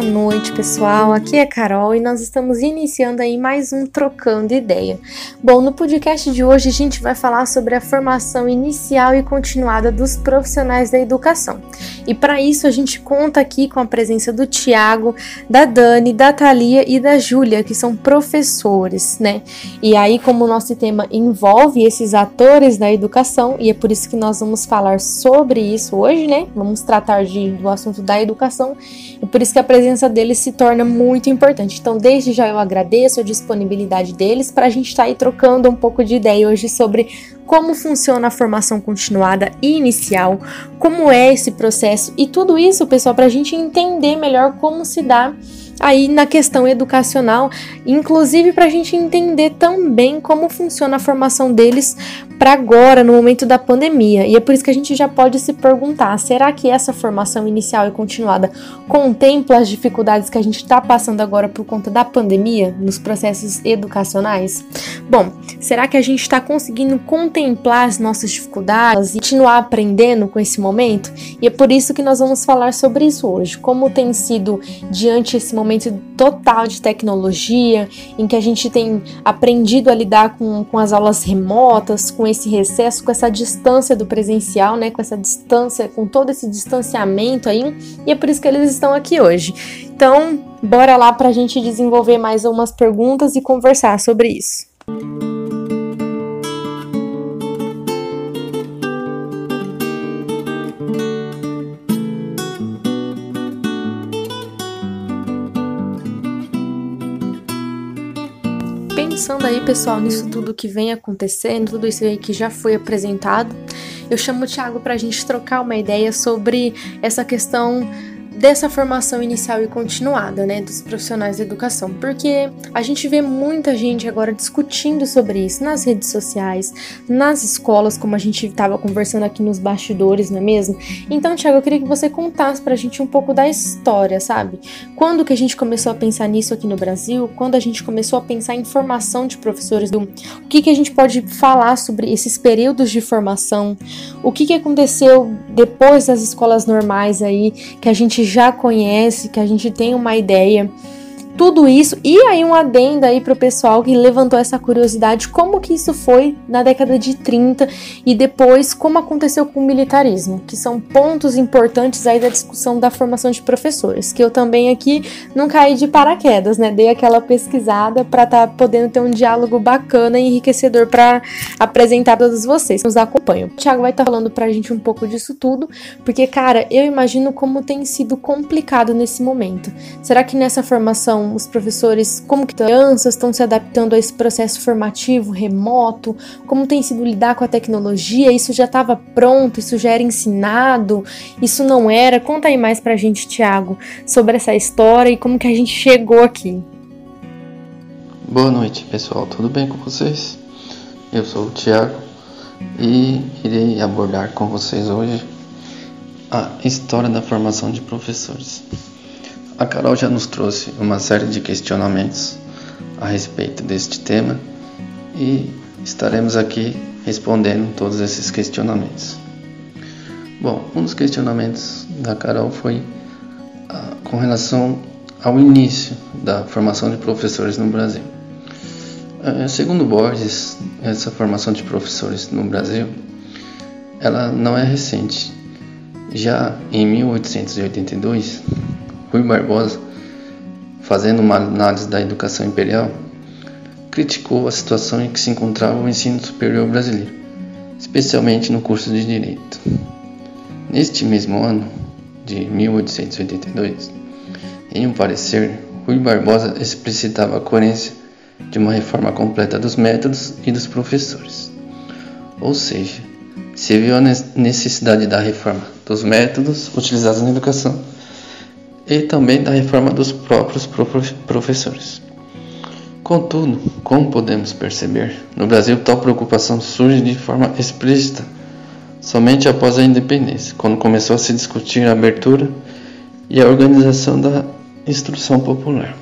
Boa noite, pessoal. Aqui é Carol e nós estamos iniciando aí mais um Trocando Ideia. Bom, no podcast de hoje a gente vai falar sobre a formação inicial e continuada dos profissionais da educação. E para isso a gente conta aqui com a presença do Tiago, da Dani, da Thalia e da Júlia, que são professores, né? E aí, como o nosso tema envolve esses atores da educação, e é por isso que nós vamos falar sobre isso hoje, né? Vamos tratar de, do assunto da educação, e por isso que a presença deles se torna muito importante. Então, desde já eu agradeço a disponibilidade deles para a gente estar tá aí um pouco de ideia hoje sobre como funciona a formação continuada e inicial, como é esse processo e tudo isso, pessoal, para a gente entender melhor como se dá aí na questão educacional, inclusive para a gente entender também como funciona a formação deles para agora, no momento da pandemia. E é por isso que a gente já pode se perguntar: será que essa formação inicial e continuada contempla as dificuldades que a gente está passando agora por conta da pandemia nos processos educacionais? Bom, será que a gente está conseguindo contemplar as nossas dificuldades e continuar aprendendo com esse momento? E é por isso que nós vamos falar sobre isso hoje. Como tem sido diante esse momento momento total de tecnologia, em que a gente tem aprendido a lidar com, com as aulas remotas, com esse recesso, com essa distância do presencial, né? Com essa distância, com todo esse distanciamento aí, e é por isso que eles estão aqui hoje. Então, bora lá para a gente desenvolver mais umas perguntas e conversar sobre isso. Pensando aí, pessoal, nisso tudo que vem acontecendo, tudo isso aí que já foi apresentado, eu chamo o Thiago para a gente trocar uma ideia sobre essa questão dessa formação inicial e continuada, né, dos profissionais da educação, porque a gente vê muita gente agora discutindo sobre isso nas redes sociais, nas escolas, como a gente estava conversando aqui nos bastidores, não é mesmo? Então, Thiago, eu queria que você contasse pra gente um pouco da história, sabe? Quando que a gente começou a pensar nisso aqui no Brasil? Quando a gente começou a pensar em formação de professores do o que que a gente pode falar sobre esses períodos de formação? O que que aconteceu depois das escolas normais aí que a gente já conhece, que a gente tem uma ideia tudo isso e aí um adendo aí para o pessoal que levantou essa curiosidade como que isso foi na década de 30 e depois como aconteceu com o militarismo, que são pontos importantes aí da discussão da formação de professores, que eu também aqui não caí de paraquedas, né? Dei aquela pesquisada para estar tá podendo ter um diálogo bacana e enriquecedor para apresentar todos vocês nos acompanham. O Thiago vai estar tá falando para a gente um pouco disso tudo, porque cara, eu imagino como tem sido complicado nesse momento. Será que nessa formação os professores, como que crianças estão se adaptando a esse processo formativo remoto, como tem sido lidar com a tecnologia, isso já estava pronto, isso já era ensinado, isso não era. Conta aí mais pra gente, Tiago, sobre essa história e como que a gente chegou aqui. Boa noite, pessoal. Tudo bem com vocês? Eu sou o Tiago e irei abordar com vocês hoje a história da formação de professores. A Carol já nos trouxe uma série de questionamentos a respeito deste tema e estaremos aqui respondendo todos esses questionamentos. Bom, um dos questionamentos da Carol foi ah, com relação ao início da formação de professores no Brasil. Ah, segundo Borges, essa formação de professores no Brasil, ela não é recente. Já em 1882, Rui Barbosa, fazendo uma análise da educação imperial, criticou a situação em que se encontrava o ensino superior brasileiro, especialmente no curso de Direito. Neste mesmo ano, de 1882, em um parecer, Rui Barbosa explicitava a coerência de uma reforma completa dos métodos e dos professores. Ou seja, se viu a necessidade da reforma dos métodos utilizados na educação e também da reforma dos próprios professores. Contudo, como podemos perceber, no Brasil tal preocupação surge de forma explícita somente após a independência, quando começou a se discutir a abertura e a organização da instrução popular.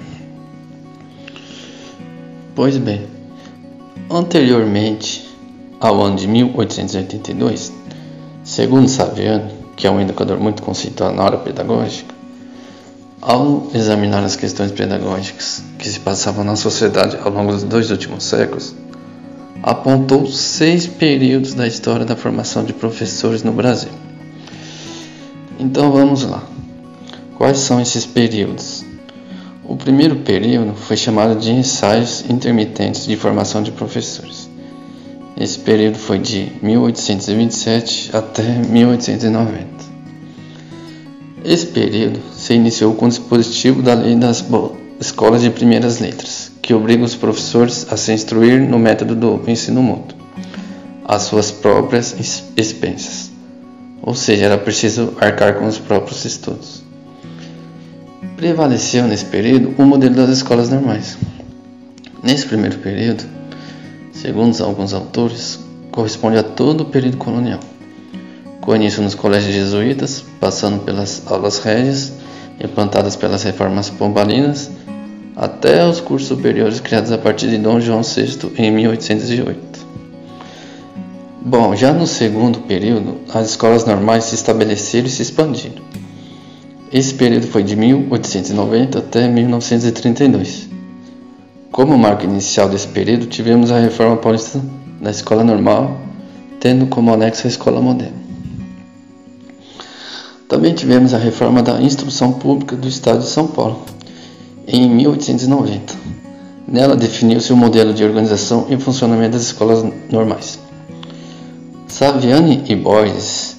Pois bem, anteriormente ao ano de 1882, segundo Saviano, que é um educador muito conceituado na área pedagógica, Ao examinar as questões pedagógicas que se passavam na sociedade ao longo dos dois últimos séculos, apontou seis períodos da história da formação de professores no Brasil. Então vamos lá. Quais são esses períodos? O primeiro período foi chamado de ensaios intermitentes de formação de professores. Esse período foi de 1827 até 1890. Esse período se iniciou com o dispositivo da Lei das Escolas de Primeiras Letras, que obriga os professores a se instruir no método do ensino mútuo, às suas próprias expensas. Ou seja, era preciso arcar com os próprios estudos. Prevaleceu nesse período o modelo das escolas normais. Nesse primeiro período, segundo alguns autores, corresponde a todo o período colonial. Com início nos colégios jesuítas, passando pelas aulas régias, implantadas pelas reformas pombalinas, até os cursos superiores criados a partir de Dom João VI em 1808. Bom, já no segundo período, as escolas normais se estabeleceram e se expandiram. Esse período foi de 1890 até 1932. Como marco inicial desse período, tivemos a reforma paulista da escola normal, tendo como anexo a escola moderna. Também tivemos a reforma da instrução pública do Estado de São Paulo, em 1890. Nela definiu-se o modelo de organização e funcionamento das escolas normais. Saviani e Borges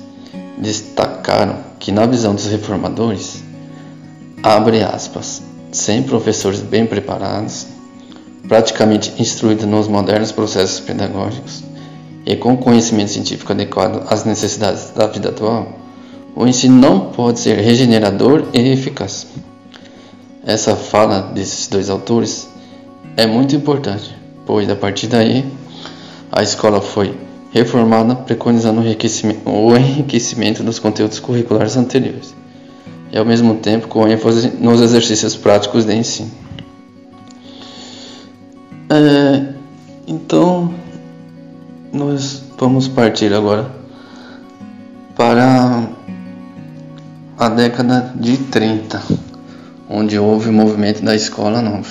destacaram que, na visão dos reformadores, abre aspas, sem professores bem preparados, praticamente instruídos nos modernos processos pedagógicos e com conhecimento científico adequado às necessidades da vida atual, o ensino não pode ser regenerador e eficaz. Essa fala desses dois autores é muito importante, pois a partir daí a escola foi reformada preconizando o enriquecimento, o enriquecimento dos conteúdos curriculares anteriores e ao mesmo tempo com ênfase nos exercícios práticos de ensino. É, então, nós vamos partir agora para a década de 30, onde houve o movimento da escola nova.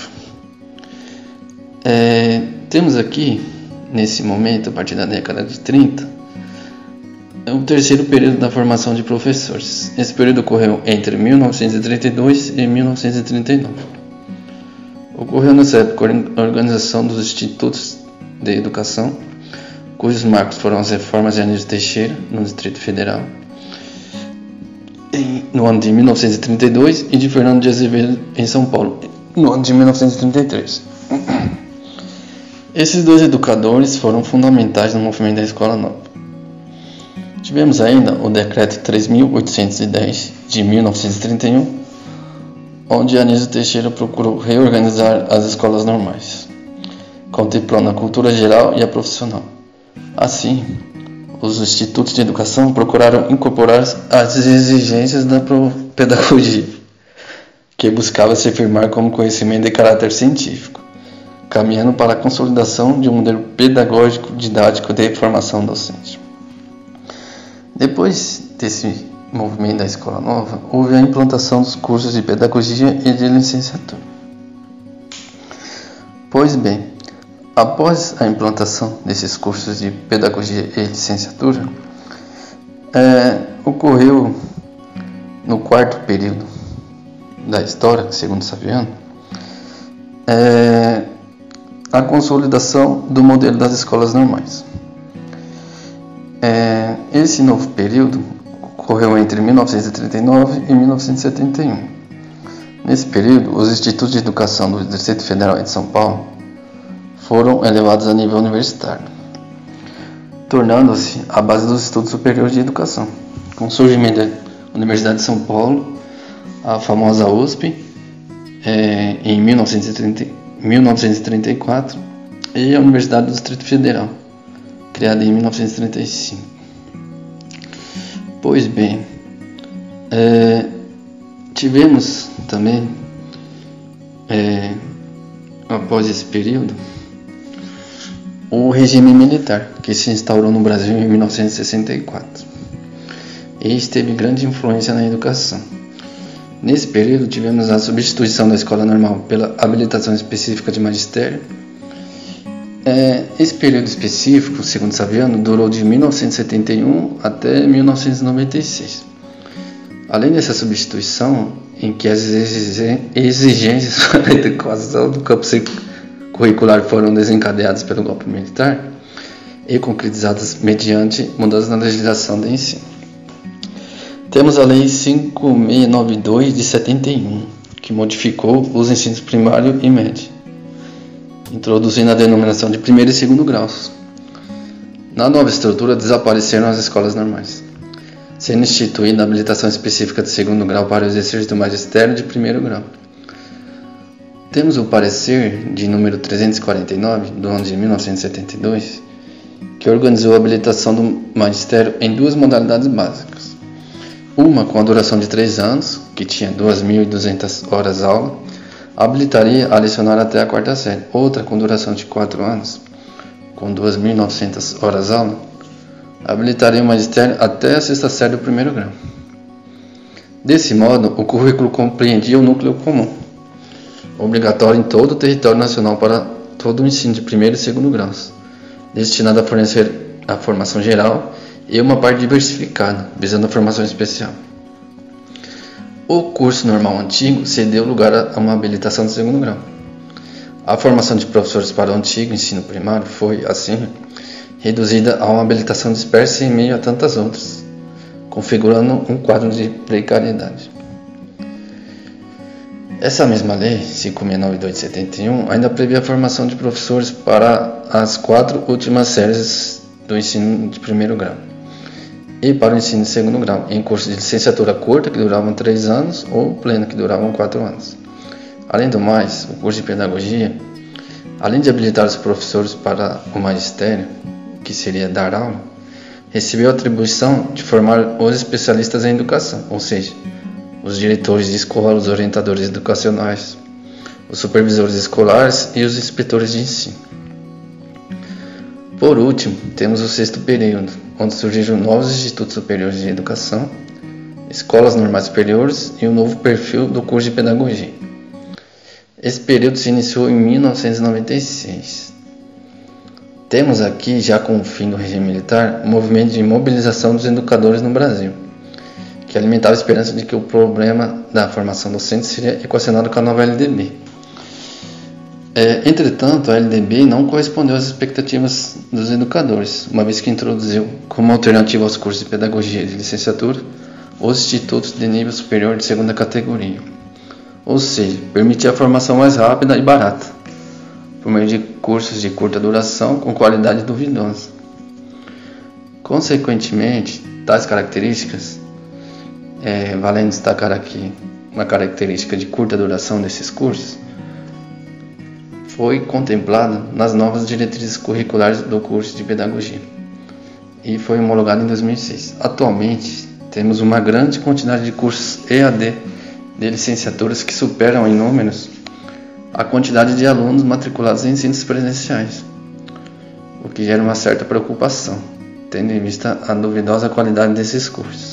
É, temos aqui nesse momento, a partir da década de 30, é o terceiro período da formação de professores. Esse período ocorreu entre 1932 e 1939. Ocorreu nessa época a organização dos institutos de educação, cujos marcos foram as reformas de Anísio Teixeira, no Distrito Federal, no ano de 1932, e de Fernando de Azevedo, em São Paulo, no ano de 1933. Esses dois educadores foram fundamentais no movimento da Escola Nova. Tivemos ainda o Decreto 3.810 de 1931, onde Anísio Teixeira procurou reorganizar as escolas normais, contemplando a cultura geral e a profissional. Assim, os institutos de educação procuraram incorporar as exigências da pedagogia, que buscava se afirmar como conhecimento de caráter científico caminhando para a consolidação de um modelo pedagógico didático de formação docente. Depois desse movimento da Escola Nova, houve a implantação dos cursos de pedagogia e de licenciatura. Pois bem, após a implantação desses cursos de pedagogia e licenciatura, é, ocorreu no quarto período da história, segundo Saviano, é, a consolidação do modelo das escolas normais. É, esse novo período ocorreu entre 1939 e 1971. Nesse período, os institutos de educação do Distrito Federal de São Paulo foram elevados a nível universitário, tornando-se a base dos estudos superiores de educação. Com o surgimento da Universidade de São Paulo, a famosa USP, é, em 1930, 1934 e a Universidade do Distrito Federal, criada em 1935. Pois bem, é, tivemos também, é, após esse período, o regime militar, que se instaurou no Brasil em 1964. E teve grande influência na educação. Nesse período, tivemos a substituição da escola normal pela habilitação específica de magistério. É, esse período específico, segundo Saviano, durou de 1971 até 1996. Além dessa substituição, em que as exigências para a adequação do campo curricular foram desencadeadas pelo golpe militar e concretizadas mediante mudanças na legislação de ensino. Temos a Lei 5692 de 71, que modificou os ensinos primário e médio, introduzindo a denominação de primeiro e segundo graus. Na nova estrutura desapareceram as escolas normais sendo instituída a habilitação específica de segundo grau para o exercício do magistério de primeiro grau. Temos o parecer de número 349, do ano de 1972, que organizou a habilitação do magistério em duas modalidades básicas. Uma com a duração de três anos, que tinha 2.200 horas aula, habilitaria a lecionar até a quarta série. Outra com duração de quatro anos, com 2.900 horas aula, habilitaria o magistério até a sexta série do primeiro grau. Desse modo, o currículo compreendia o núcleo comum, obrigatório em todo o território nacional para todo o ensino de primeiro e segundo graus, destinado a fornecer a formação geral e uma parte diversificada, visando a formação especial. O curso normal antigo cedeu lugar a uma habilitação de segundo grau. A formação de professores para o antigo ensino primário foi, assim, reduzida a uma habilitação dispersa em meio a tantas outras, configurando um quadro de precariedade. Essa mesma lei, 5.692 de 71, ainda previa a formação de professores para as quatro últimas séries do ensino de primeiro grau e para o ensino de segundo grau, em cursos de licenciatura curta, que duravam três anos, ou pleno, que duravam quatro anos. Além do mais, o curso de pedagogia, além de habilitar os professores para o magistério, que seria dar aula, recebeu a atribuição de formar os especialistas em educação, ou seja, os diretores de escola, os orientadores educacionais, os supervisores escolares e os inspetores de ensino. Por último, temos o sexto período, onde surgiram novos institutos superiores de educação, escolas normais superiores e um novo perfil do curso de pedagogia. Esse período se iniciou em 1996. Temos aqui, já com o fim do regime militar, um movimento de mobilização dos educadores no Brasil, que alimentava a esperança de que o problema da formação docente seria equacionado com a nova LDB. É, entretanto, a LDB não correspondeu às expectativas dos educadores, uma vez que introduziu, como alternativa aos cursos de pedagogia de licenciatura, os institutos de nível superior de segunda categoria, ou seja, permitia a formação mais rápida e barata por meio de cursos de curta duração com qualidade duvidosa. Consequentemente, tais características, é, valendo destacar aqui uma característica de curta duração desses cursos, foi contemplada nas novas diretrizes curriculares do curso de pedagogia e foi homologado em 2006. Atualmente, temos uma grande quantidade de cursos EAD de licenciaturas que superam em números a quantidade de alunos matriculados em ensinos presenciais, o que gera uma certa preocupação, tendo em vista a duvidosa qualidade desses cursos.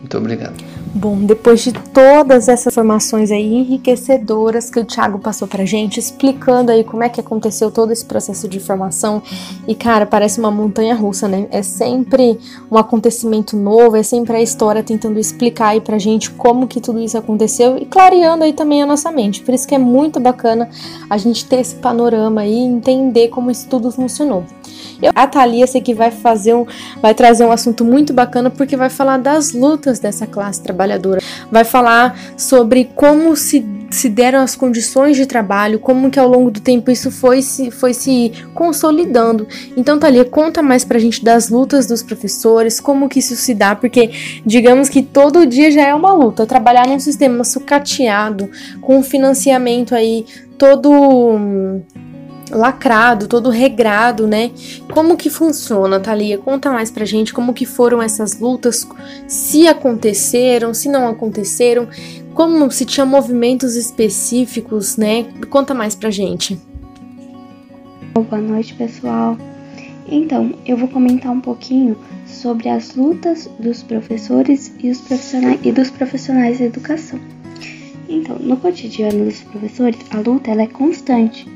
Muito obrigado. Bom, depois de todas essas informações aí enriquecedoras que o Thiago passou pra gente, explicando aí como é que aconteceu todo esse processo de formação, e cara, parece uma montanha russa, né? É sempre um acontecimento novo, é sempre a história tentando explicar aí pra gente como que tudo isso aconteceu e clareando aí também a nossa mente. Por isso que é muito bacana a gente ter esse panorama aí e entender como isso tudo funcionou. Eu, a Thalia sei que vai fazer um, vai trazer um assunto muito bacana porque vai falar das lutas dessa classe trabalhadora, vai falar sobre como se, se deram as condições de trabalho, como que ao longo do tempo isso foi se, foi se consolidando. Então, Thalia, conta mais pra gente das lutas dos professores, como que isso se dá, porque digamos que todo dia já é uma luta, trabalhar num sistema sucateado, com financiamento aí todo lacrado, todo regrado, né? Como que funciona, Thalia? Conta mais pra gente como que foram essas lutas, se aconteceram, se não aconteceram, como se tinha movimentos específicos, né? Conta mais pra gente. Boa noite, pessoal. Então, eu vou comentar um pouquinho sobre as lutas dos professores e, profissionais, e dos profissionais da educação. Então, no cotidiano dos professores, a luta ela é constante,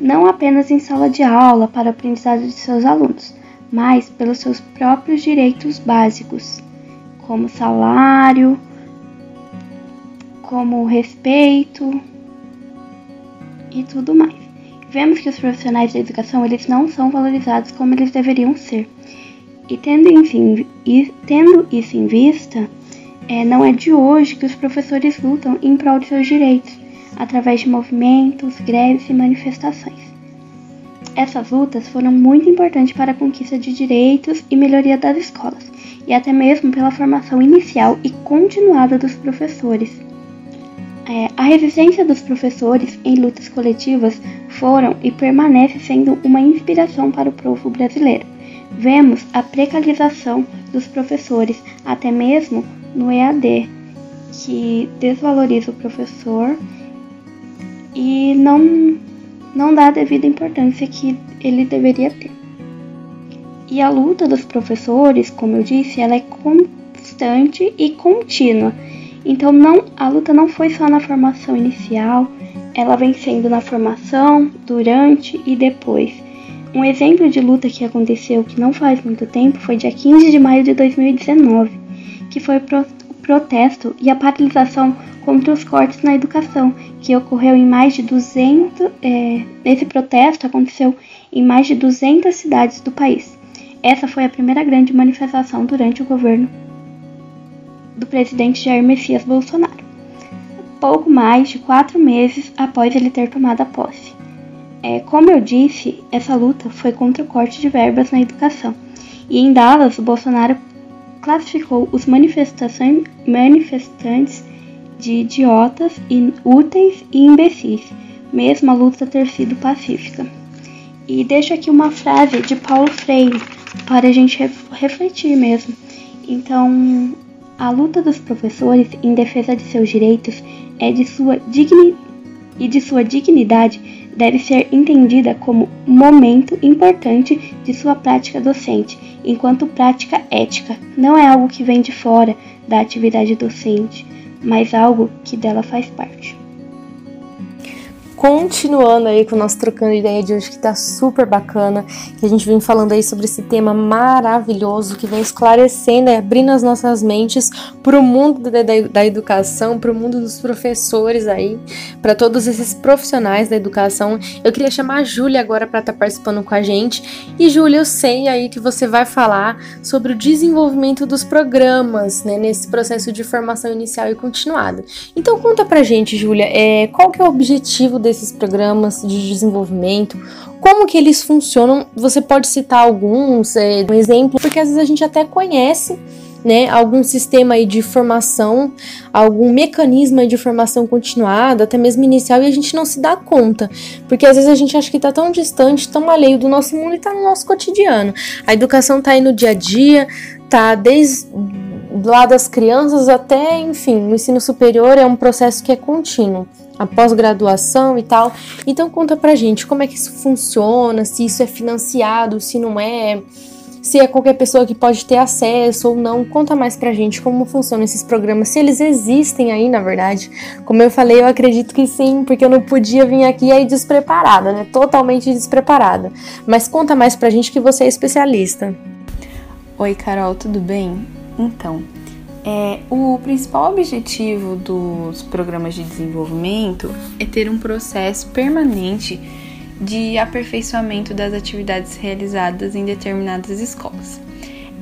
não apenas em sala de aula para o aprendizado de seus alunos, mas pelos seus próprios direitos básicos, como salário, como respeito e tudo mais. Vemos que os profissionais da educação eles não são valorizados como eles deveriam ser. E tendo, enfim, e tendo isso em vista, é, não é de hoje que os professores lutam em prol de seus direitos, através de movimentos, greves e manifestações. Essas lutas foram muito importantes para a conquista de direitos e melhoria das escolas, e até mesmo pela formação inicial e continuada dos professores. É, a resistência dos professores em lutas coletivas foram e permanece sendo uma inspiração para o povo brasileiro. Vemos a precarização dos professores, até mesmo no EAD, que desvaloriza o professor e não, não dá a devida importância que ele deveria ter. E a luta dos professores, como eu disse, ela é constante e contínua. Então não, a luta não foi só na formação inicial, ela vem sendo na formação, durante e depois. Um exemplo de luta que aconteceu que não faz muito tempo foi dia 15 de maio de 2019, que foi protesto e a paralisação contra os cortes na educação, que ocorreu em mais de 200. É, esse protesto aconteceu em mais de 200 cidades do país. Essa foi a primeira grande manifestação durante o governo do presidente Jair Messias Bolsonaro pouco mais de quatro meses após ele ter tomado a posse. É, como eu disse, essa luta foi contra o corte de verbas na educação. E em Dallas, Bolsonaro classificou os manifestantes de idiotas, inúteis e imbecis, mesmo a luta ter sido pacífica. E deixo aqui uma frase de Paulo Freire para a gente refletir mesmo. Então, a luta dos professores em defesa de seus direitos é de sua e de sua dignidade deve ser entendida como momento importante de sua prática docente, enquanto prática ética. Não é algo que vem de fora da atividade docente, mas algo que dela faz parte continuando aí com o nosso trocando ideia de hoje, que tá super bacana, que a gente vem falando aí sobre esse tema maravilhoso, que vem esclarecendo e abrindo as nossas mentes para o mundo da, da, da educação, para o mundo dos professores aí, para todos esses profissionais da educação. Eu queria chamar a Júlia agora para estar tá participando com a gente. E Júlia, eu sei aí que você vai falar sobre o desenvolvimento dos programas, né, nesse processo de formação inicial e continuada. Então conta pra gente, Júlia, é, qual que é o objetivo desses programas de desenvolvimento, como que eles funcionam. Você pode citar alguns, é, um exemplo, porque às vezes a gente até conhece né, algum sistema aí de formação, algum mecanismo de formação continuada, até mesmo inicial, e a gente não se dá conta, porque às vezes a gente acha que está tão distante, tão alheio do nosso mundo e está no nosso cotidiano. A educação está aí no dia a dia, tá desde lá das crianças até, enfim, o ensino superior é um processo que é contínuo a pós-graduação e tal. Então conta pra gente como é que isso funciona, se isso é financiado, se não é, se é qualquer pessoa que pode ter acesso ou não. Conta mais pra gente como funcionam esses programas, se eles existem aí, na verdade. Como eu falei, eu acredito que sim, porque eu não podia vir aqui aí despreparada, né? Totalmente despreparada. Mas conta mais pra gente que você é especialista. Oi, Carol, tudo bem? Então, é, o principal objetivo dos programas de desenvolvimento é ter um processo permanente de aperfeiçoamento das atividades realizadas em determinadas escolas.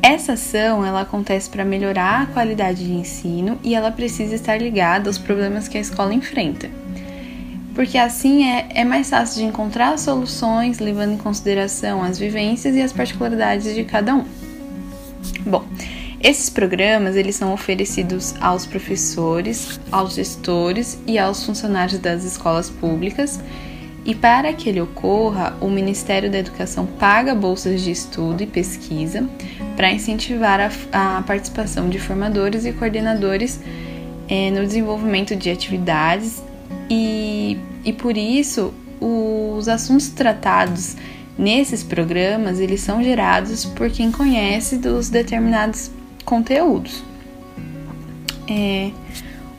Essa ação ela acontece para melhorar a qualidade de ensino e ela precisa estar ligada aos problemas que a escola enfrenta. Porque assim é, é mais fácil de encontrar soluções levando em consideração as vivências e as particularidades de cada um. Bom, esses programas eles são oferecidos aos professores, aos gestores e aos funcionários das escolas públicas. E para que ele ocorra, o Ministério da Educação paga bolsas de estudo e pesquisa para incentivar a, a, participação de formadores e coordenadores é, no desenvolvimento de atividades, e, e por isso os assuntos tratados Nesses programas, eles são gerados por quem conhece dos determinados conteúdos. É,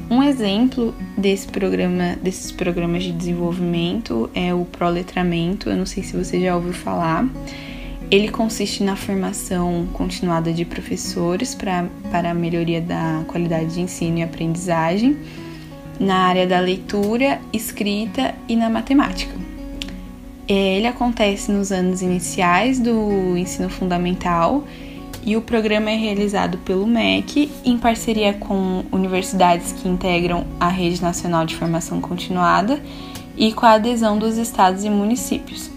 um exemplo desse programa, desses programas de desenvolvimento é o Proletramento. Eu não sei se você já ouviu falar. Ele consiste na formação continuada de professores pra, para a melhoria da qualidade de ensino e aprendizagem na área da leitura, escrita e na matemática. É, ele acontece nos anos iniciais do ensino fundamental e o programa é realizado pelo MEC em parceria com universidades que integram a Rede Nacional de Formação Continuada e com a adesão dos estados e municípios.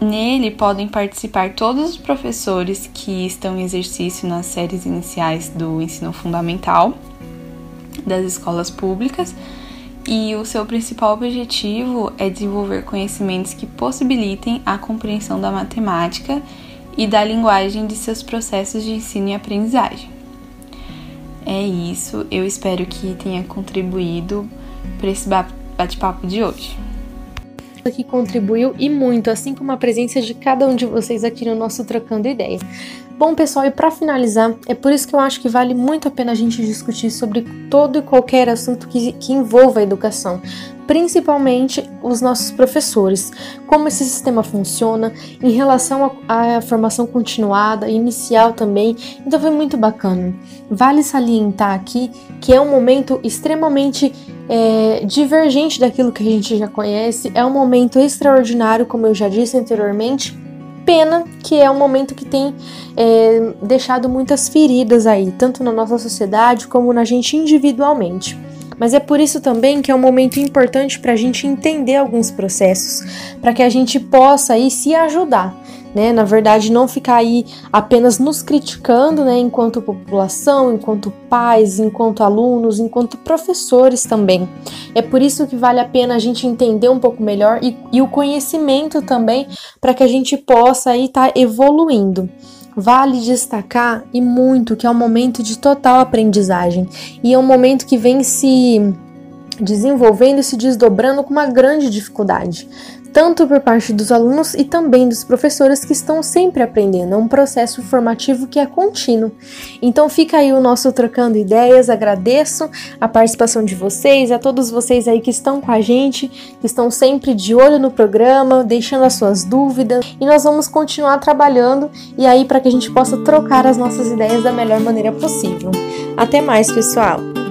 Nele podem participar todos os professores que estão em exercício nas séries iniciais do ensino fundamental das escolas públicas e o seu principal objetivo é desenvolver conhecimentos que possibilitem a compreensão da matemática e da linguagem de seus processos de ensino e aprendizagem. É isso, eu espero que tenha contribuído para esse bate-papo de hoje. Que contribuiu e muito, assim como a presença de cada um de vocês aqui no nosso Trocando Ideia. Bom, pessoal, e para finalizar, é por isso que eu acho que vale muito a pena a gente discutir sobre todo e qualquer assunto que, que envolva a educação, principalmente os nossos professores, como esse sistema funciona em relação à formação continuada, inicial também. Então foi muito bacana. Vale salientar aqui que é um momento extremamente é, divergente daquilo que a gente já conhece, é um momento extraordinário, como eu já disse anteriormente pena que é um momento que tem é, deixado muitas feridas aí, tanto na nossa sociedade como na gente individualmente. Mas é por isso também que é um momento importante para a gente entender alguns processos, para que a gente possa aí se ajudar né? Na verdade, não ficar aí apenas nos criticando, né? Enquanto população, enquanto pais, enquanto alunos, enquanto professores também. É por isso que vale a pena a gente entender um pouco melhor e, e o conhecimento também para que a gente possa aí estar tá evoluindo. Vale destacar e muito que é um momento de total aprendizagem. E é um momento que vem se desenvolvendo e se desdobrando com uma grande dificuldade tanto por parte dos alunos e também dos professores que estão sempre aprendendo. É um processo formativo que é contínuo. Então fica aí o nosso trocando ideias. Agradeço a participação de vocês, a todos vocês aí que estão com a gente, que estão sempre de olho no programa, deixando as suas dúvidas. E nós vamos continuar trabalhando e aí para que a gente possa trocar as nossas ideias da melhor maneira possível. Até mais, pessoal.